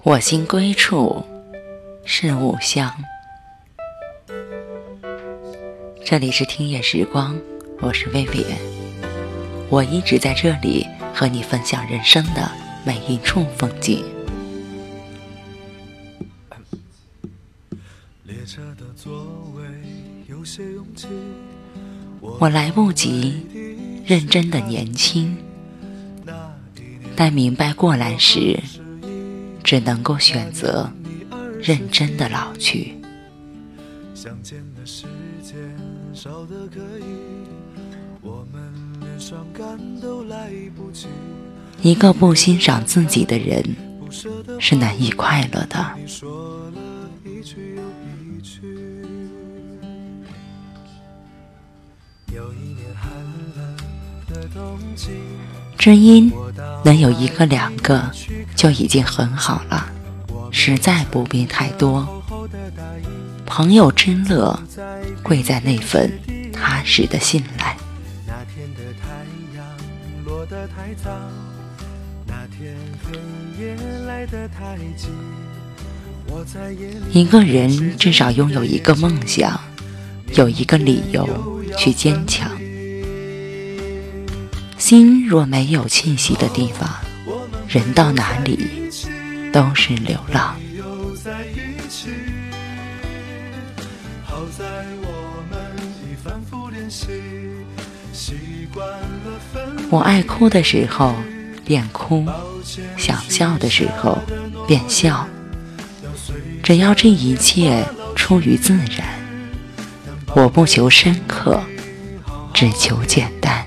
我心归处是吾乡。这里是听夜时光，我是薇薇。我一直在这里和你分享人生的每一处风景。我来不及认真的年轻，待明白过来时。只能够选择认真的老去。一个不欣赏自己的人是难以快乐的。知音能有一个两个就已经很好了，实在不必太多。朋友之乐，贵在那份踏实的信赖。一个人至少拥有一个梦想，有一个理由去坚强。心若没有栖息的地方，人到哪里都是流浪。我爱哭的时候便哭，想笑的时候便笑，只要这一切出于自然，我不求深刻，只求简单。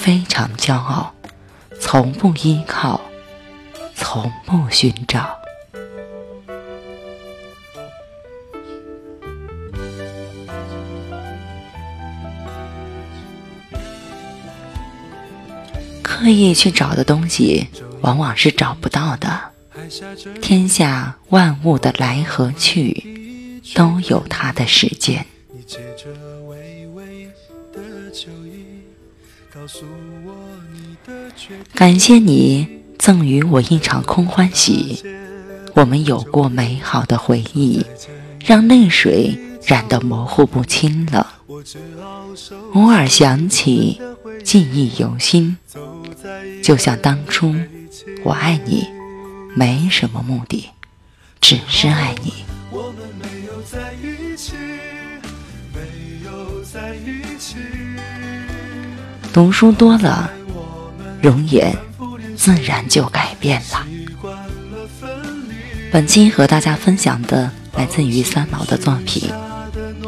非常骄傲。从不依靠，从不寻找。刻意去找的东西，往往是找不到的。天下万物的来和去，都有它的时间。感谢你赠予我一场空欢喜，我们有过美好的回忆，让泪水染得模糊不清了。偶尔想起，记忆犹新，就像当初我爱你，没什么目的，只是爱你。读书多了，容颜自然就改变了。本期和大家分享的来自于三毛的作品。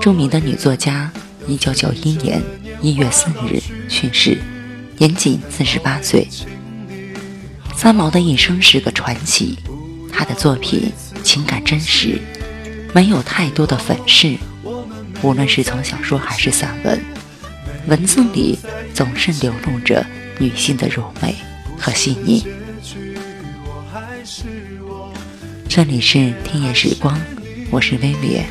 著名的女作家，一九九一年一月四日去世，年仅四十八岁。三毛的一生是个传奇，她的作品情感真实，没有太多的粉饰，无论是从小说还是散文。文字里总是流露着女性的柔美和细腻。这里是听夜时光，我是薇薇。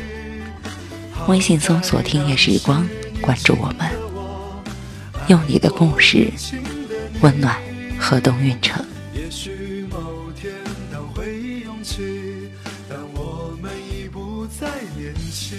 微信搜索听夜时光，关注我们，用你的故事温暖河东运城。也许某天当回忆涌起，当我们已不再年轻。